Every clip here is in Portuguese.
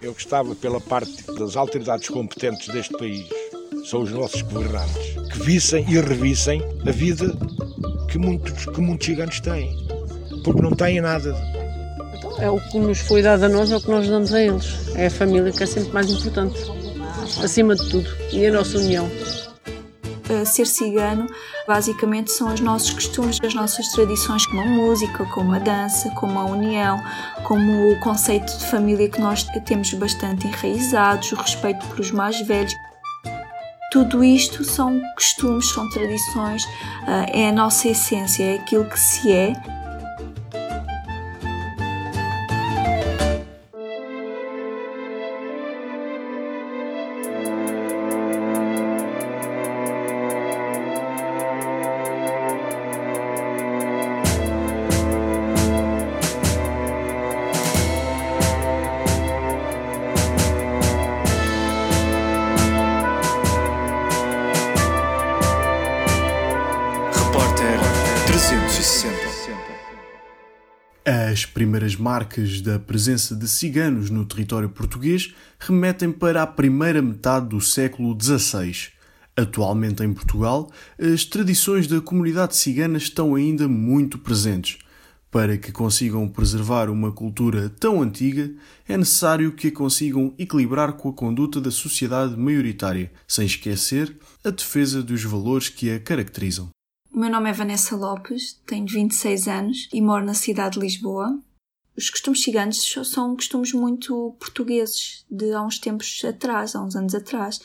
Eu gostava, pela parte das autoridades competentes deste país, são os nossos governantes, que vissem e revissem a vida que muitos, que muitos gigantes têm, porque não têm nada. É o que nos foi dado a nós, é o que nós damos a eles. É a família que é sempre mais importante, acima de tudo, e a nossa união. Ser cigano basicamente são os nossos costumes, as nossas tradições, como a música, como a dança, como a união, como o conceito de família que nós temos bastante enraizados, o respeito pelos mais velhos. Tudo isto são costumes, são tradições, ah, é a nossa essência, é aquilo que se é primeiras marcas da presença de ciganos no território português remetem para a primeira metade do século XVI. Atualmente em Portugal, as tradições da comunidade cigana estão ainda muito presentes. Para que consigam preservar uma cultura tão antiga, é necessário que a consigam equilibrar com a conduta da sociedade maioritária, sem esquecer a defesa dos valores que a caracterizam. O meu nome é Vanessa Lopes, tenho 26 anos e moro na cidade de Lisboa. Os costumes ciganos são costumes muito portugueses de há uns tempos atrás, há uns anos atrás.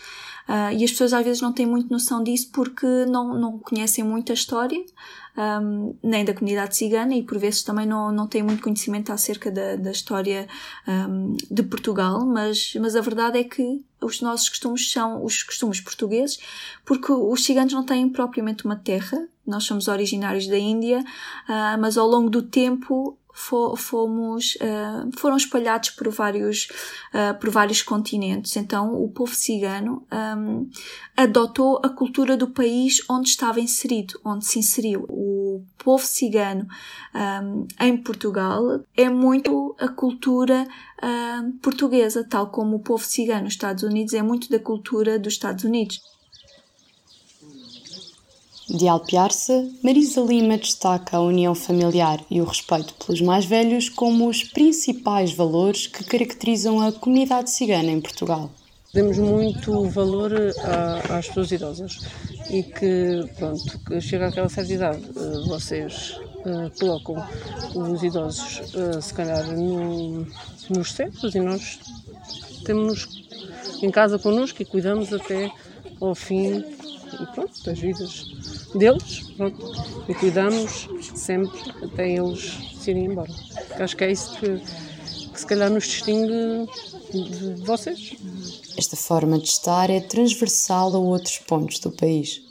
Uh, e as pessoas às vezes não têm muito noção disso porque não, não conhecem muito a história, um, nem da comunidade cigana e por vezes também não, não têm muito conhecimento acerca da, da história um, de Portugal, mas, mas a verdade é que os nossos costumes são os costumes portugueses, porque os ciganos não têm propriamente uma terra, nós somos originários da Índia, uh, mas ao longo do tempo fomos, uh, foram espalhados por vários, uh, por vários continentes. Então, o povo cigano um, adotou a cultura do país onde estava inserido, onde se inseriu. O povo cigano um, em Portugal é muito a cultura uh, portuguesa, tal como o povo cigano nos Estados Unidos é muito da cultura dos Estados Unidos. De Alpiarça, Marisa Lima destaca a união familiar e o respeito pelos mais velhos como os principais valores que caracterizam a comunidade cigana em Portugal. Demos muito valor a, às pessoas idosas e que, pronto, que chega àquela certa idade, eh, vocês uh, colocam os idosos, uh, se calhar, no, nos centros e nós temos em casa connosco e cuidamos até ao fim pronto, das vidas deles pronto, e cuidamos sempre até eles se irem embora. Acho que é isso que, que se calhar nos distingue de vocês. Esta forma de estar é transversal a outros pontos do país.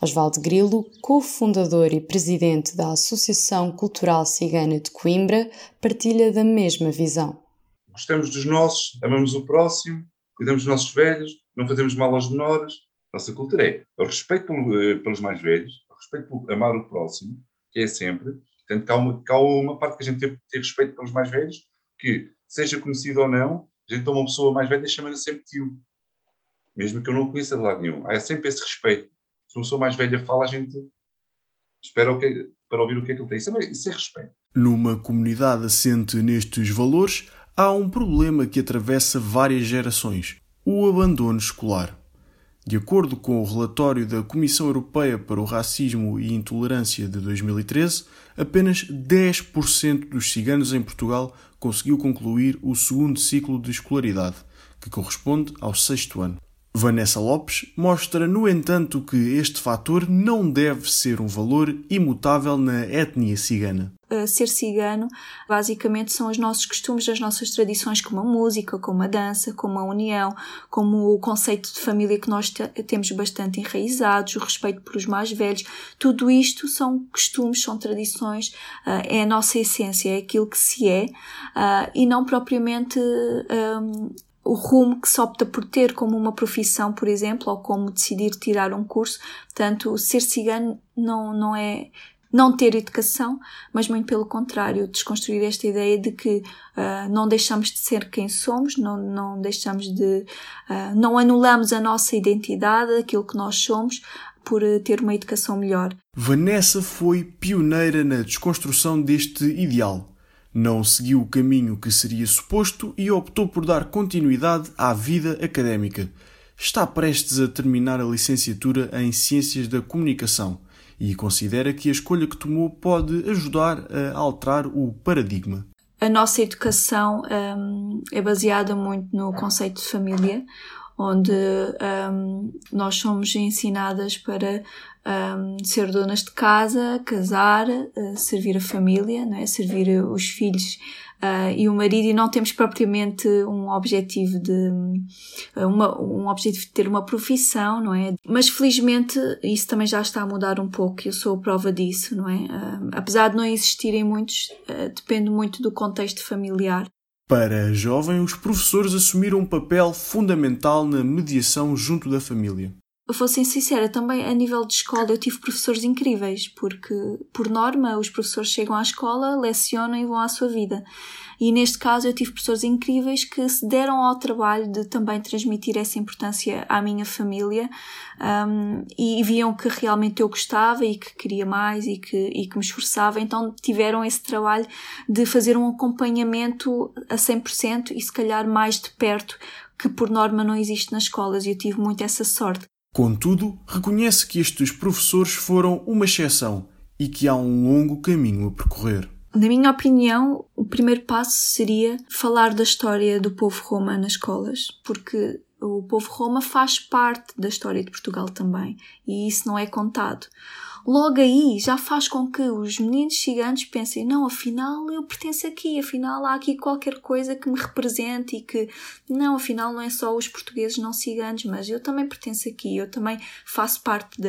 Osvaldo Grilo, cofundador e presidente da Associação Cultural Cigana de Coimbra, partilha da mesma visão. Gostamos dos nossos, amamos o próximo, cuidamos dos nossos velhos, não fazemos mal aos menores, nossa cultura é o respeito eh, pelos mais velhos, o respeito por amar o próximo, que é sempre. Portanto, que há uma, que há uma parte que a gente tem que ter respeito pelos mais velhos, que, seja conhecido ou não, a gente toma uma pessoa mais velha e chama-lhe sempre tio. Mesmo que eu não conheça de lado nenhum. Há sempre esse respeito. Se uma pessoa mais velha fala, a gente espera o que, para ouvir o que é que ele tem. Isso é, isso é respeito. Numa comunidade assente nestes valores, há um problema que atravessa várias gerações: o abandono escolar. De acordo com o relatório da Comissão Europeia para o Racismo e Intolerância de 2013, apenas 10% dos ciganos em Portugal conseguiu concluir o segundo ciclo de escolaridade, que corresponde ao sexto ano. Vanessa Lopes mostra, no entanto, que este fator não deve ser um valor imutável na etnia cigana. ser cigano, basicamente, são os nossos costumes, as nossas tradições, como a música, como a dança, como a união, como o conceito de família que nós temos bastante enraizados, o respeito pelos mais velhos. Tudo isto são costumes, são tradições, uh, é a nossa essência, é aquilo que se é, uh, e não propriamente um, o rumo que se opta por ter como uma profissão, por exemplo, ou como decidir tirar um curso. Portanto, ser cigano não, não é não ter educação, mas muito pelo contrário, desconstruir esta ideia de que uh, não deixamos de ser quem somos, não, não deixamos de. Uh, não anulamos a nossa identidade, aquilo que nós somos, por ter uma educação melhor. Vanessa foi pioneira na desconstrução deste ideal. Não seguiu o caminho que seria suposto e optou por dar continuidade à vida académica. Está prestes a terminar a licenciatura em Ciências da Comunicação e considera que a escolha que tomou pode ajudar a alterar o paradigma. A nossa educação um, é baseada muito no conceito de família, onde um, nós somos ensinadas para um, ser donas de casa, casar, uh, servir a família, não é? servir os filhos uh, e o marido, e não temos propriamente um objetivo de uh, uma, um objetivo de ter uma profissão, não é? Mas felizmente isso também já está a mudar um pouco. Eu sou prova disso, não é? apesar de não existirem muitos, depende muito do contexto familiar. Para a jovem, os professores assumiram um papel fundamental na mediação junto da família ser sincera, também a nível de escola eu tive professores incríveis, porque, por norma, os professores chegam à escola, lecionam e vão à sua vida. E neste caso eu tive professores incríveis que se deram ao trabalho de também transmitir essa importância à minha família um, e viam que realmente eu gostava e que queria mais e que, e que me esforçava, então tiveram esse trabalho de fazer um acompanhamento a 100% e se calhar mais de perto que por norma não existe nas escolas e eu tive muito essa sorte. Contudo, reconhece que estes professores foram uma exceção e que há um longo caminho a percorrer. Na minha opinião, o primeiro passo seria falar da história do povo Roma nas escolas, porque o povo Roma faz parte da história de Portugal também e isso não é contado logo aí já faz com que os meninos ciganos pensem: não, afinal eu pertenço aqui, afinal há aqui qualquer coisa que me represente e que, não, afinal não é só os portugueses não ciganos, mas eu também pertenço aqui, eu também faço parte da,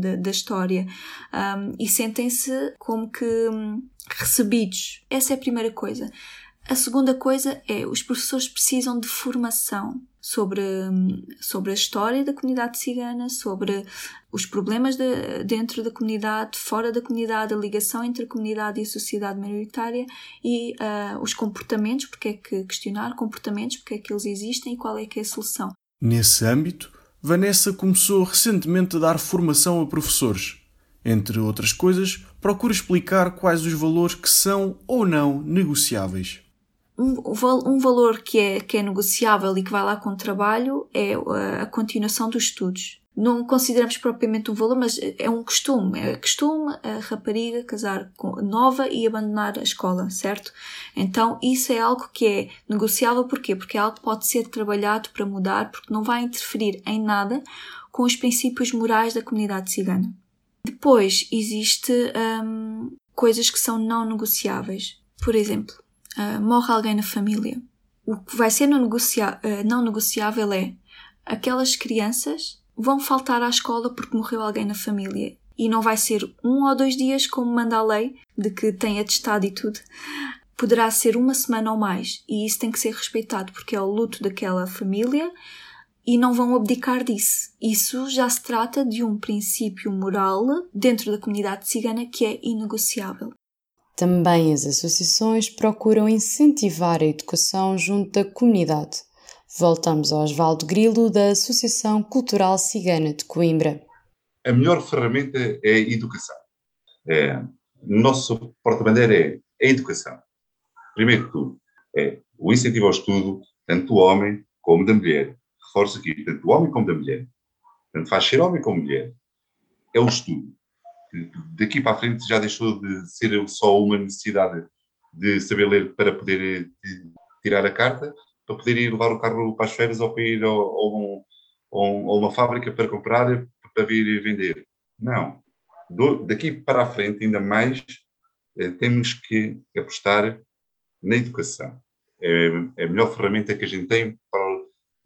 da, da história. Um, e sentem-se como que hum, recebidos. Essa é a primeira coisa. A segunda coisa é os professores precisam de formação sobre, sobre a história da comunidade cigana, sobre os problemas de, dentro da comunidade, fora da comunidade, a ligação entre a comunidade e a sociedade maioritária e uh, os comportamentos, porque é que questionar comportamentos, porque é que eles existem e qual é que é a solução. Nesse âmbito, Vanessa começou recentemente a dar formação a professores. Entre outras coisas, procura explicar quais os valores que são ou não negociáveis um, um valor que é, que é negociável e que vai lá com o trabalho é a continuação dos estudos. Não consideramos propriamente um valor, mas é um costume. É costume a rapariga casar com, nova e abandonar a escola, certo? Então, isso é algo que é negociável. Porquê? Porque é algo que pode ser trabalhado para mudar, porque não vai interferir em nada com os princípios morais da comunidade cigana. Depois, existe hum, coisas que são não negociáveis. Por exemplo, uh, morre alguém na família. O que vai ser não, negocia uh, não negociável é aquelas crianças vão faltar à escola porque morreu alguém na família. E não vai ser um ou dois dias, como manda a lei, de que tem atestado e tudo. Poderá ser uma semana ou mais. E isso tem que ser respeitado, porque é o luto daquela família e não vão abdicar disso. Isso já se trata de um princípio moral dentro da comunidade cigana que é inegociável. Também as associações procuram incentivar a educação junto da comunidade. Voltamos ao Osvaldo Grilo, da Associação Cultural Cigana de Coimbra. A melhor ferramenta é a educação. É, nosso porta-bandeira é a educação. Primeiro que tudo, é o incentivo ao estudo, tanto do homem como da mulher. Reforço aqui, tanto do homem como da mulher. Tanto faz ser homem como mulher. É o estudo daqui para a frente já deixou de ser só uma necessidade de saber ler para poder eh, tirar a carta, para poder ir levar o carro para as feiras ou para ir a, um, uma fábrica para comprar, para vir vender. Não. Do, daqui para a frente, ainda mais, eh, temos que apostar na educação. É, é, a melhor ferramenta que a gente tem, para,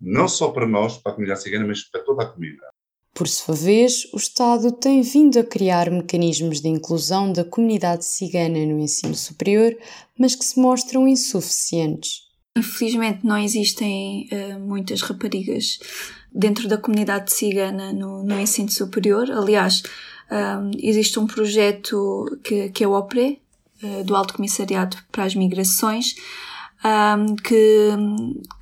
não só para nós, para a comunidade cigana, mas para toda a comunidade. Por sua vez, o Estado tem vindo a criar mecanismos de inclusão da comunidade cigana no ensino superior, mas que se mostram insuficientes. Infelizmente, não existem uh, muitas raparigas dentro da comunidade cigana no, no ensino superior. Aliás, Um, existe um projeto que, que é o OPRE, uh, do Alto Comissariado para as Migrações, um, que,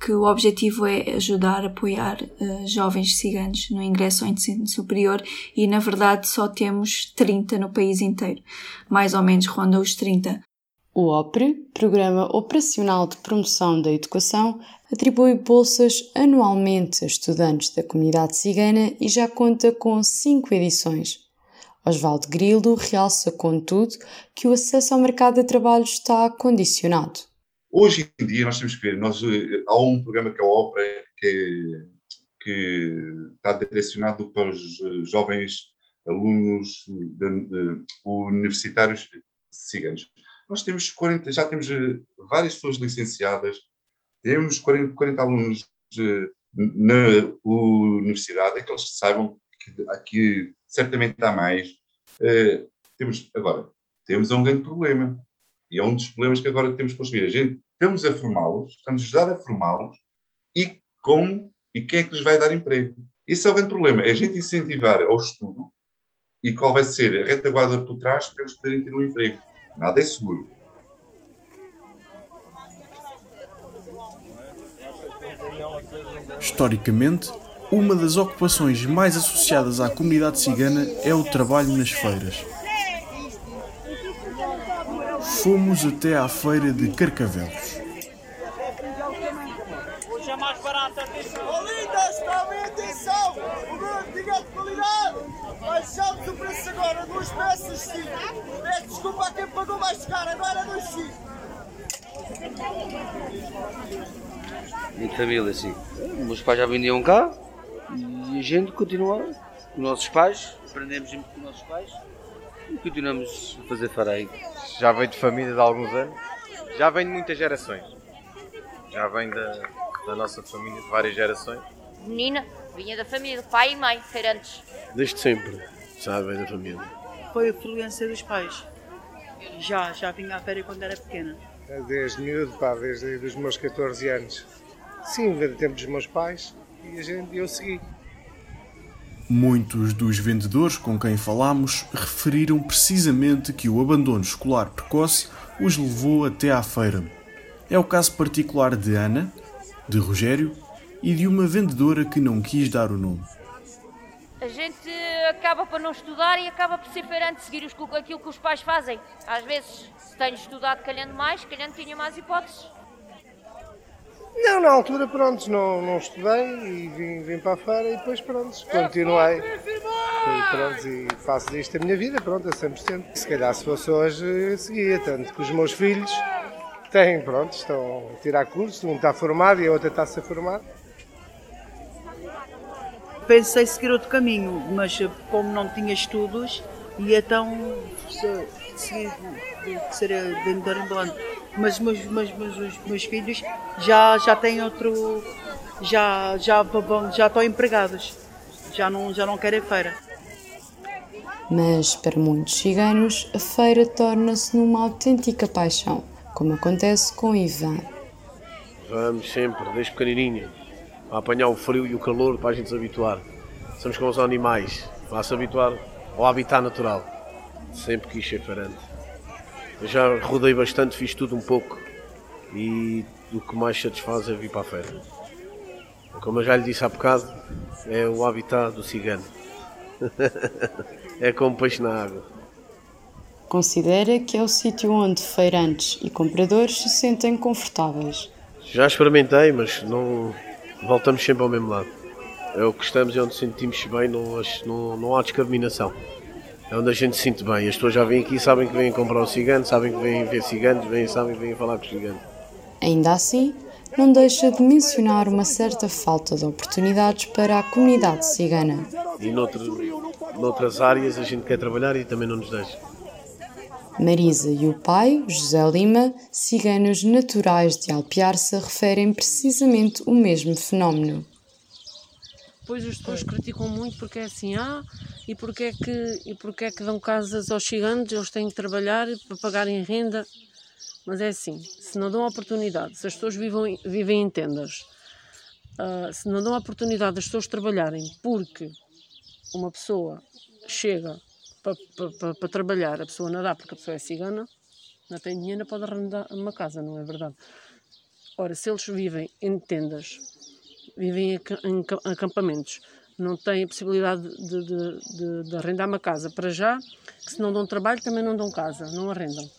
que o objetivo é ajudar, apoiar uh, jovens ciganos no ingresso ao ensino superior e, na verdade, só temos 30 no país inteiro. Mais ou menos ronda os 30. O OPRE, Programa Operacional de Promoção da Educação, atribui bolsas anualmente a estudantes da comunidade cigana e já conta com cinco edições. Osvaldo Grilo realça, contudo, que o acesso ao mercado de trabalho está condicionado. Hoje em dia, nós temos que ver, nós, eh, há um programa que é o OPRE, que, que está direcionado para os eh, jovens alunos de, de, universitários ciganos. Nós temos 40, já temos eh, várias pessoas licenciadas, temos 40, 40 alunos na universidade, é que eles saibam que aqui certamente há mais. temos, agora, temos um grande problema e é um dos problemas que agora temos conseguir. A gente estamos a formá-los, estamos a ajudar a formá-los e como e quem é que lhes vai dar emprego. Esse é o grande problema, é a gente incentivar ao estudo e qual vai ser a retaguarda por trás para eles poderem ter um emprego. Nada é seguro. Historicamente, uma das ocupações mais associadas à comunidade cigana é o trabalho nas feiras fomos até à feira de Carcavelos. Hoje é mais barata Oh, lindas, tomem atenção! O de qualidade! Baixamos o preço agora, duas peças sim. Peço desculpa a quem pagou mais caro, agora dois sim. Minha família, sim. Meus pais já vendiam cá e a gente continua com os nossos pais, aprendemos muito com os nossos pais e continuamos a fazer farei. Já veio de família de alguns anos, já vem de muitas gerações. Já vem da, da nossa família de várias gerações. Menina, vinha da família, pai e mãe, feirantes. Desde sempre, já vem da família. Foi a influência dos pais. Já, já vinha à feira quando era pequena. Desde miúdo, pá, desde os meus 14 anos. Sim, desde o tempo dos meus pais e a gente, eu segui. Muitos dos vendedores com quem falámos referiram precisamente que o abandono escolar precoce os levou até à feira. É o caso particular de Ana, de Rogério e de uma vendedora que não quis dar o nome. A gente acaba por não estudar e acaba por ser feirante, seguir aquilo que os pais fazem. Às vezes, tenho estudado calhando mais, calhando tinha mais hipóteses. Não, na altura, pronto, não, não estudei e vim, vim para a feira e depois, pronto, continuei. E, pronto, e faço disto a minha vida, pronto, a 100%. Se calhar se fosse hoje, seguia, tanto que os meus filhos têm, pronto, estão a tirar curso, um está formado e a outra está a ser formada. Pensei seguir outro caminho, mas como não tinha estudos, ia então seguir, ser vendedor ambulante mas meus, meus, meus, meus filhos já, já têm outro. já, já, já estão empregados, já não, já não querem feira. Mas para muitos ciganos, a feira torna-se numa autêntica paixão, como acontece com Ivan. Vamos sempre, desde pequenininho, a apanhar o frio e o calor para a gente se habituar. Somos como os animais, para se habituar ao habitat natural. Sempre quis ser feirante. Já rodei bastante, fiz tudo um pouco e o que mais satisfaz é vir para a feira. Como eu já lhe disse há bocado, é o habitat do cigano. é como peixe na água. Considera que é o sítio onde feirantes e compradores se sentem confortáveis. Já experimentei, mas não voltamos sempre ao mesmo lado. É o que estamos e onde sentimos bem, não, não, não há discriminação é onde a gente se sente bem. As pessoas já vêm aqui, sabem que vêm comprar o cigano, sabem que vêm ver ciganos, vêm, sabem que vêm falar com os ciganos. Ainda assim, não deixa de mencionar uma certa falta de oportunidades para a comunidade cigana. E noutro, noutras áreas a gente quer trabalhar e também não nos deixa. Marisa e o pai, José Lima, ciganos naturais de Alpiarça, referem precisamente o mesmo fenómeno depois as pessoas criticam muito porque é assim, ah, e porque é que, e porque é que dão casas aos gigantes, eles têm que trabalhar para pagarem renda. Mas é assim, se não dão oportunidade, se as pessoas vivem, vivem em tendas, uh, se não dão oportunidade das pessoas trabalharem porque uma pessoa chega para, para, para, trabalhar, a pessoa não dá porque a pessoa é cigana, não tem dinheiro, não pode arrendar uma casa, não é verdade? Ora, se eles vivem em tendas, vivem em acampamentos, não têm a possibilidade de, de, de, de arrendar uma casa para já, que se não dão trabalho também não dão casa, não arrendam.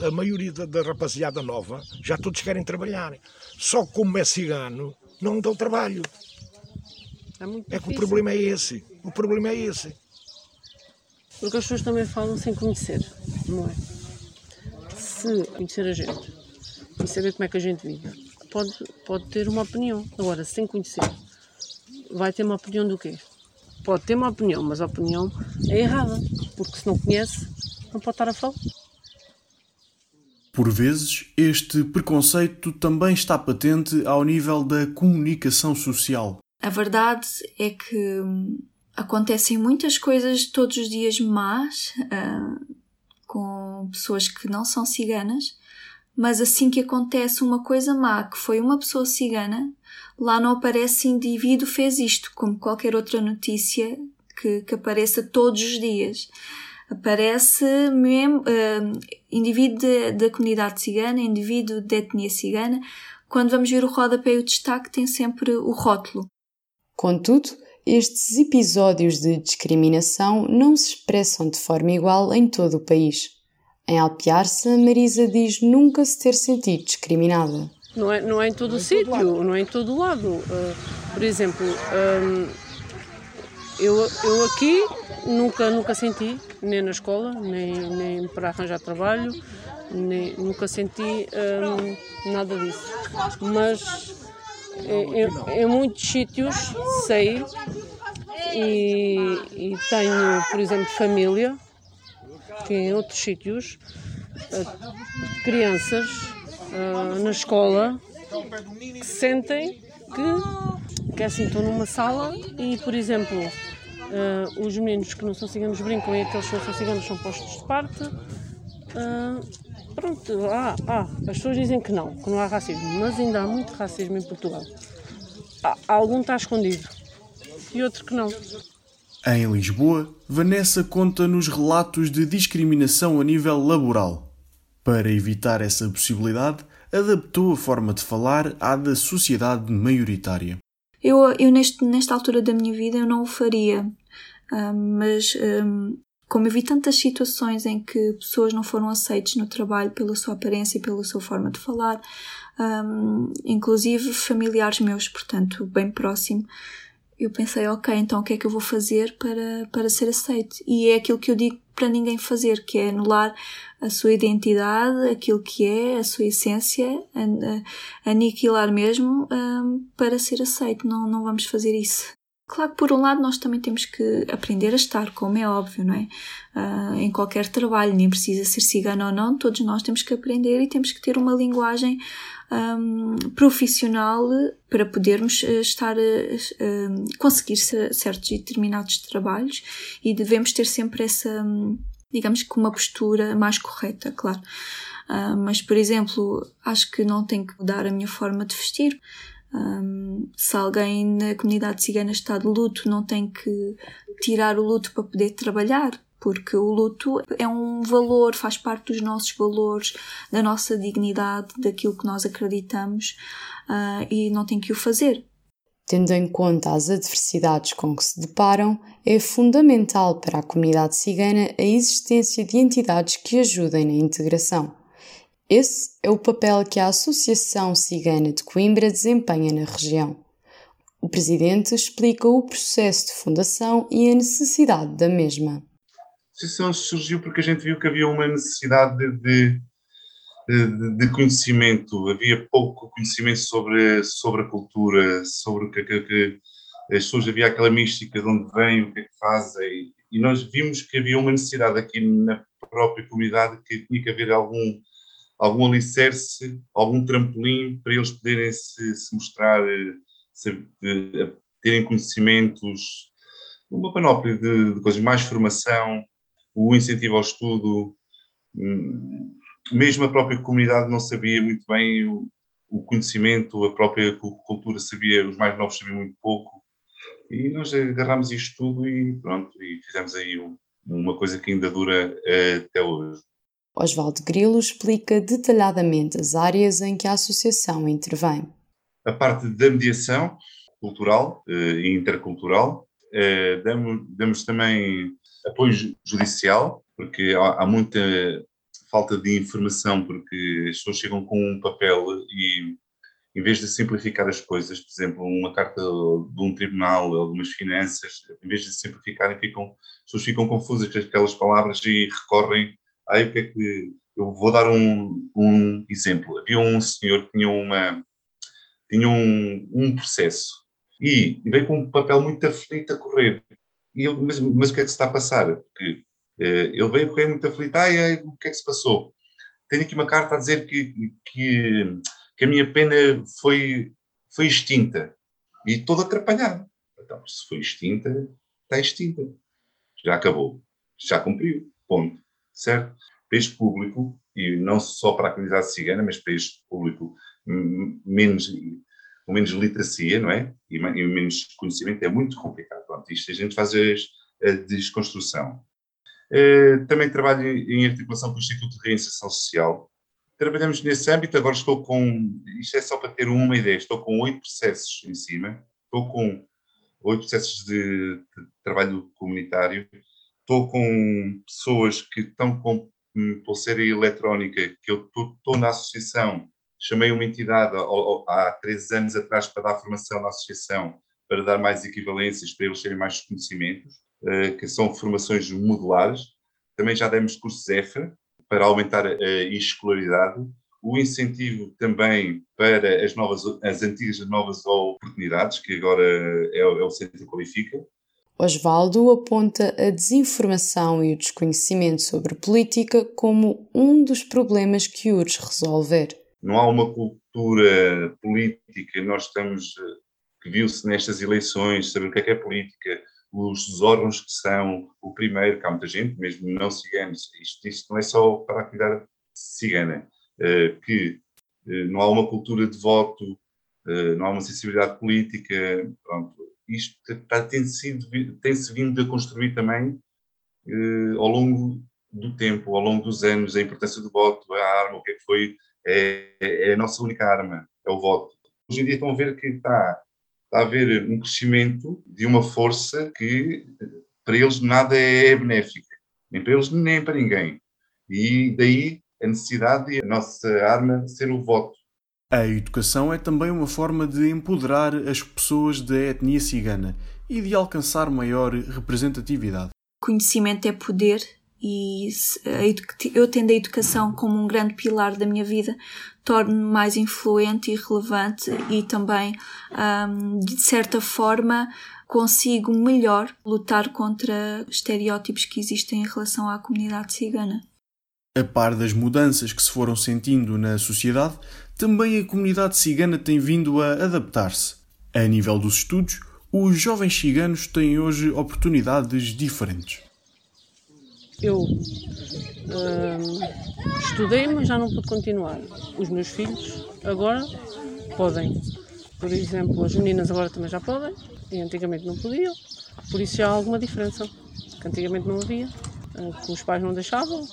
A maioria da, da rapaziada nova já todos querem trabalhar. Só como é cigano, não dão trabalho. É, é que o problema é esse. O problema é esse. Porque as pessoas também falam sem conhecer, não é? Se conhecer a gente e saber como é que a gente vive, pode, pode ter uma opinião. Agora, sem conhecer, vai ter uma opinião do quê? Pode ter uma opinião, mas a opinião é errada, porque se não conhece, não pode estar a falar. Por vezes, este preconceito também está patente ao nível da comunicação social. A verdade é que hum, acontecem muitas coisas todos os dias más uh, com pessoas que não são ciganas, mas assim que acontece uma coisa má, que foi uma pessoa cigana, lá não aparece indivíduo fez isto, como qualquer outra notícia que, que apareça todos os dias. Aparece mesmo uh, indivíduo da comunidade cigana, indivíduo de etnia cigana. Quando vamos ver o rodapé e o destaque, tem sempre o rótulo. Contudo, estes episódios de discriminação não se expressam de forma igual em todo o país. Em Alpiarça, Marisa diz nunca se ter sentido discriminada. Não é, não é em todo o sítio, não é em todo o lado. Uh, por exemplo, um, eu, eu aqui nunca, nunca senti, nem na escola, nem, nem para arranjar trabalho, nem, nunca senti um, nada disso. Mas em, em muitos sítios sei e, e tenho, por exemplo, família que em outros sítios eh, crianças uh, na escola que sentem que, que é assim, estão numa sala e, por exemplo, uh, os meninos que não são ciganos brincam e aqueles que não são ciganos são postos de parte. Pronto, ah, ah, as pessoas dizem que não, que não há racismo, mas ainda há muito racismo em Portugal. Há, algum está escondido e outro que não. Em Lisboa, Vanessa conta nos relatos de discriminação a nível laboral. Para evitar essa possibilidade, adaptou a forma de falar à da sociedade maioritária. Eu, eu neste, nesta altura da minha vida eu não o faria, uh, mas um, como eu vi tantas situações em que pessoas não foram aceitas no trabalho pela sua aparência e pela sua forma de falar, um, inclusive familiares meus, portanto, bem próximo, eu pensei, ok, então o que é que eu vou fazer para, para ser aceito? E é aquilo que eu digo para ninguém fazer, que é anular a sua identidade, aquilo que é, a sua essência, aniquilar mesmo um, para ser aceito. Não, não vamos fazer isso. Claro que por um lado nós também temos que aprender a estar, como é óbvio, não é? Uh, em qualquer trabalho, nem precisa ser cigano ou não, todos nós temos que aprender e temos que ter uma linguagem um, profissional para podermos eh, estar a, a conseguir certos e determinados trabalhos e devemos ter sempre essa, digamos que uma postura mais correta, claro. Uh, mas, por exemplo, acho que não tenho que mudar a minha forma de vestir. Um, se alguém na comunidade cigana está de luto, não tem que tirar o luto para poder trabalhar porque o luto é um valor, faz parte dos nossos valores, da nossa dignidade, daquilo que nós acreditamos uh, e não tem que o fazer. Tendo em conta as adversidades com que se deparam, é fundamental para a comunidade cigana a existência de entidades que ajudem na integração. Esse é o papel que a Associação Cigana de Coimbra desempenha na região. O presidente explica o processo de fundação e a necessidade da mesma. Associação surgiu porque a gente viu que havia uma necessidade de, de, de conhecimento, havia pouco conhecimento sobre, sobre a cultura, sobre o que, que, que, as pessoas, havia aquela mística de onde vêm, o que é que fazem, e nós vimos que havia uma necessidade aqui na própria comunidade que tinha que haver algum, algum alicerce, algum trampolim para eles poderem se, se mostrar, se, terem conhecimentos, uma panóplia de, de coisas, mais formação, o incentivo ao estudo, hum, mesmo a própria comunidade não sabia muito bem o, o conhecimento, a própria cultura sabia, os mais novos sabiam muito pouco, E nós agarramos isto tudo e pronto, e fizemos aí um, uma coisa que ainda dura uh, até hoje. Osvaldo Grilo explica detalhadamente as áreas em que a associação intervém. A parte da mediação cultural e intercultural, uh, damos, damos, também apoio judicial, porque há, muita falta de informação, porque as pessoas chegam com um papel e em vez de simplificar as coisas, por exemplo, uma carta de um tribunal, algumas finanças, em vez de simplificarem, ficam, as pessoas ficam confusas com aquelas palavras e recorrem. Aí o que é que. Eu vou dar um, um exemplo. Havia um senhor que tinha, uma, tinha um, um processo e veio com um papel muito aflito a correr. E eu, mas, mas o que é que se está a passar? Porque eh, ele veio correr muito aflito. Ai, ai, o que é que se passou? Tenho aqui uma carta a dizer que, que que a minha pena foi, foi extinta e todo atrapalhado. Então, se foi extinta, está extinta. Já acabou. Já cumpriu. Ponto. Certo? Para este público, e não só para a comunidade cigana, mas para este público menos, com menos literacia, não é? E, e menos conhecimento, é muito complicado. Pronto, isto a gente faz a, a desconstrução. Uh, também trabalho em articulação com o Instituto de Reinserção Social, trabalhamos nesse âmbito. Agora estou com, isto é só para ter uma ideia, estou com oito processos em cima, estou com oito processos de, de, trabalho comunitário, estou com pessoas que estão com pulseira eletrónica, que eu estou, na associação, chamei uma entidade há três anos atrás para dar formação na associação, para dar mais equivalências, para eles terem mais conhecimentos, eh, que são formações modulares. Também já demos cursos EFRA, para aumentar a escolaridade, o incentivo também para as novas, as antigas e novas oportunidades, que agora é, é o Centro Qualifica. Osvaldo aponta a desinformação e o desconhecimento sobre política como um dos problemas que urge resolver. Não há uma cultura política, nós estamos, que viu-se nestas eleições, saber o que é, que é política, os órgãos que são o primeiro, que há muita gente, mesmo não ciganos, isto, isto não é só para a comunidade cigana, eh, que eh, não há uma cultura de voto, eh, não há uma sensibilidade política, pronto, isto tem-se tem vindo a construir também ao longo do tempo, ao longo dos anos, a importância do voto, a arma, o que é que foi, é, é a nossa única arma, é o voto. Hoje em dia estão a ver que está está a haver um crescimento de uma força que para eles nada é benéfica, nem para eles nem para ninguém. E daí a necessidade de a nossa arma ser o voto. A educação é também uma forma de empoderar as pessoas da etnia cigana e de alcançar maior representatividade. Conhecimento é poder e eu tendo a educação como um grande pilar da minha vida, torno-me mais influente e relevante e também, um, de certa forma, consigo melhor lutar contra estereótipos que existem em relação à comunidade cigana. A par das mudanças que se foram sentindo na sociedade, também a comunidade cigana tem vindo a adaptar-se. A nível dos estudos, os jovens ciganos têm hoje oportunidades diferentes eu hum, estudei, mas já não pude continuar. Os meus filhos agora podem. Por exemplo, as meninas agora também já podem, e antigamente não podiam. Por isso já há alguma diferença, que antigamente não havia, eh, que os pais não deixavam.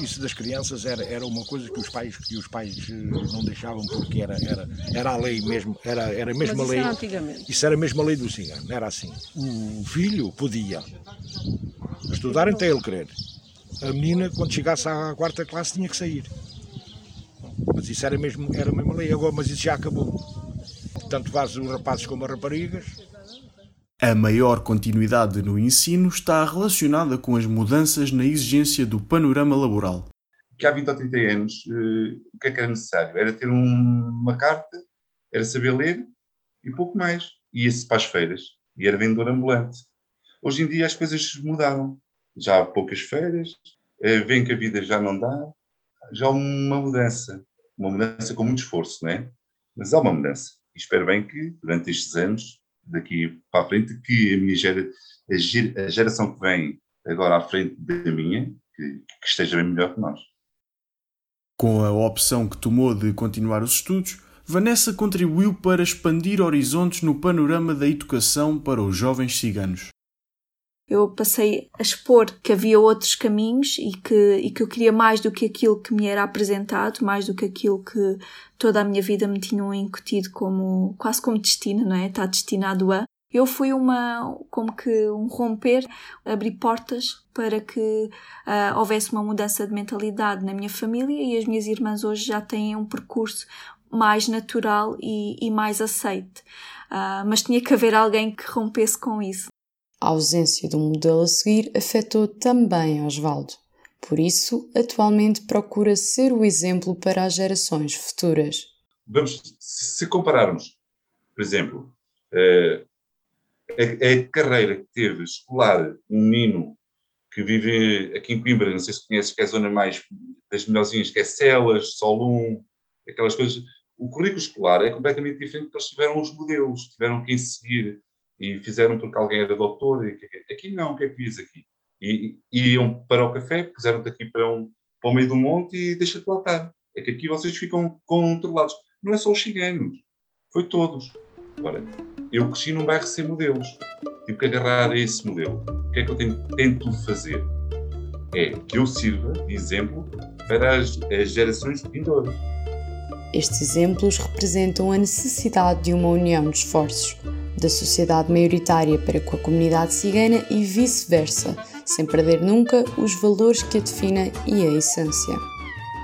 Isso das crianças era, era uma coisa que os pais, que os pais eh, não deixavam porque era, era, era a lei mesmo, era, era a mesma Mas isso lei. Era antigamente. Isso era a mesma lei do cigano, era assim. O filho podia, Estudar até ele querer. A menina, quando chegasse à quarta classe, tinha que sair. Mas isso era mesmo, era mesmo lei agora, mas isso já acabou. Tanto faz os rapazes como as raparigas. A maior continuidade no ensino está relacionada com as mudanças na exigência do panorama laboral. Que há 20 ou 30 anos, eh, o que é que era necessário? Era ter um, uma carta, era saber ler e pouco mais. Ia-se para as feiras e era vendedor ambulante. Hoje em dia as coisas mudaram. Já há poucas férias, é, veem que a vida já não dá, já há uma mudança. Uma mudança com muito esforço, não é? Mas há uma mudança. E espero bem que, durante estes anos, daqui para a frente, que a minha gera, a geração que vem agora à frente da minha, que, que esteja bem melhor que nós. Com a opção que tomou de continuar os estudos, Vanessa contribuiu para expandir horizontes no panorama da educação para os jovens ciganos. Eu passei a expor que havia outros caminhos e que, e que eu queria mais do que aquilo que me era apresentado, mais do que aquilo que toda a minha vida me tinham incutido como, quase como destino, não é? Está destinado a. Eu fui uma, como que um romper, abrir portas para que uh, houvesse uma mudança de mentalidade na minha família e as minhas irmãs hoje já têm um percurso mais natural e, e mais aceite. Uh, mas tinha que haver alguém que rompesse com isso. A ausência do modelo a seguir afetou também Osvaldo. Por isso, atualmente procura ser o exemplo para as gerações futuras. Vamos, se compararmos, por exemplo, eh, a, a carreira que teve escolar um menino que vive aqui em Coimbra, não sei se conheces, que é a zona mais das melhorzinhas, que é Celas, Solum, aquelas coisas. O currículo escolar é completamente diferente porque eles tiveram os modelos, tiveram que seguir e fizeram porque alguém era doutor. E, aqui não, o que é que fiz aqui? E, e iam para o café, puseram-te aqui para, um, para o meio do monte e deixa-te lá estar. É que aqui vocês ficam controlados. Não é só os chiganos, foi todos. Agora, eu cresci num bairro sem modelos. Tive que agarrar esse modelo. O que é que eu tento, tento fazer? É que eu sirva de exemplo para as, as gerações vindouras. Estes exemplos representam a necessidade de uma união de esforços da sociedade maioritária para com a comunidade cigana e vice-versa, sem perder nunca os valores que a definem e a essência.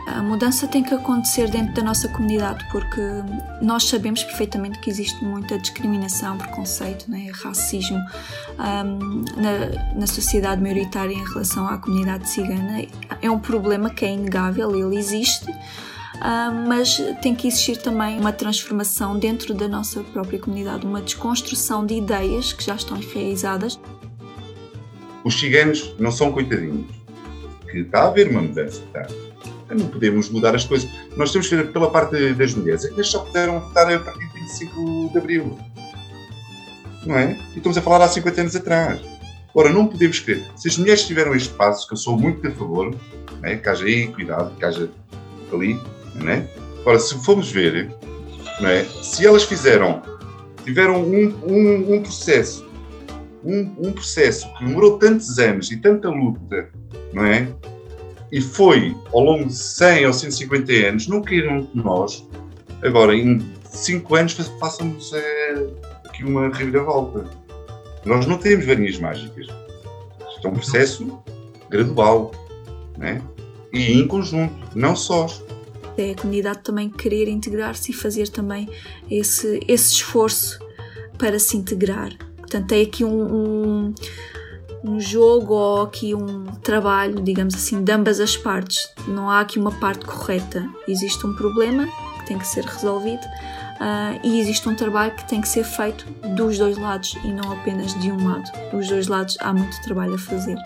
A mudança tem que acontecer dentro da nossa comunidade porque nós sabemos perfeitamente que existe muita discriminação, preconceito, né, racismo um, na, na sociedade maioritária em relação à comunidade cigana. É um problema que é inegável, ele existe. Uh, mas tem que existir também uma transformação dentro da nossa própria comunidade, uma desconstrução de ideias que já estão enraizadas. Os ciganos não são coitadinhos, que está a haver uma mudança, está. Não podemos mudar as coisas. Nós temos que ver pela parte das mulheres. Eles só puderam votar a partir de 25 de Abril. Não é? E estamos a falar há 50 anos atrás. Ora, não podemos crer. Se as mulheres tiveram este passo, que eu sou muito a favor, é? que haja aí cuidado, que haja ali, né? Se formos ver, né, se elas fizeram, tiveram um, um, um processo, um, um, processo que demorou tantos anos e tanta luta, não é? E foi ao longo de 100 ou 150 anos, não queiram que nós, agora em 5 anos, façamos é, aqui uma reviravolta. Nós não temos varinhas mágicas. Isto é um processo gradual, né? E em conjunto, não sós é a comunidade também querer integrar-se e fazer também esse, esse esforço para se integrar. Portanto, é aqui um, um, um jogo ou aqui um trabalho, digamos assim, de ambas as partes. Não há aqui uma parte correta. Existe um problema que tem que ser resolvido uh, e existe um trabalho que tem que ser feito dos dois lados e não apenas de um lado. Dos dois lados há muito trabalho a fazer.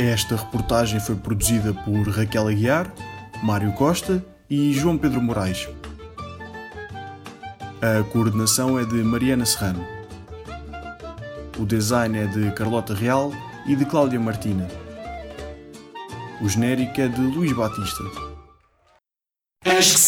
Esta reportagem foi produzida por Raquel Aguiar, Mário Costa e João Pedro Moraes. A coordenação é de Mariana Serrano. O design é de Carlota Real e de Cláudia Martina. O genérico é de Luís Batista. Acho que